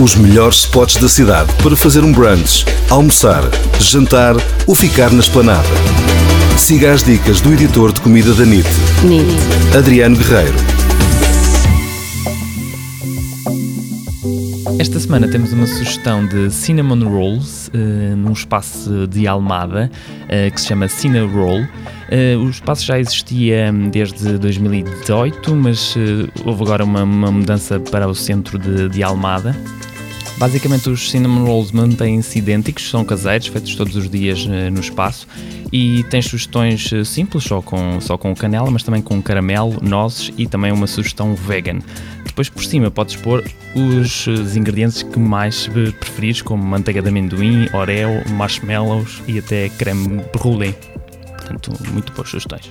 Os melhores spots da cidade para fazer um brunch, almoçar, jantar ou ficar na esplanada. Siga as dicas do editor de comida da NIT, NIT. Adriano Guerreiro. Esta semana temos uma sugestão de Cinnamon Rolls uh, num espaço de Almada uh, que se chama Cine Roll. Uh, o espaço já existia desde 2018, mas houve agora uma, uma, mudança para o centro de, de Almada. Basicamente, os cinnamon rolls mantêm-se idênticos, são caseiros, feitos todos os dias uh, no espaço e tens sugestões uh, simples, só com, só com canela, mas também com caramelo, nozes e também uma sugestão vegan. Depois, por cima, podes pôr os, os ingredientes que mais preferires, como manteiga de amendoim, oreo, marshmallows e até creme brulee. Portanto, muito boas sugestões.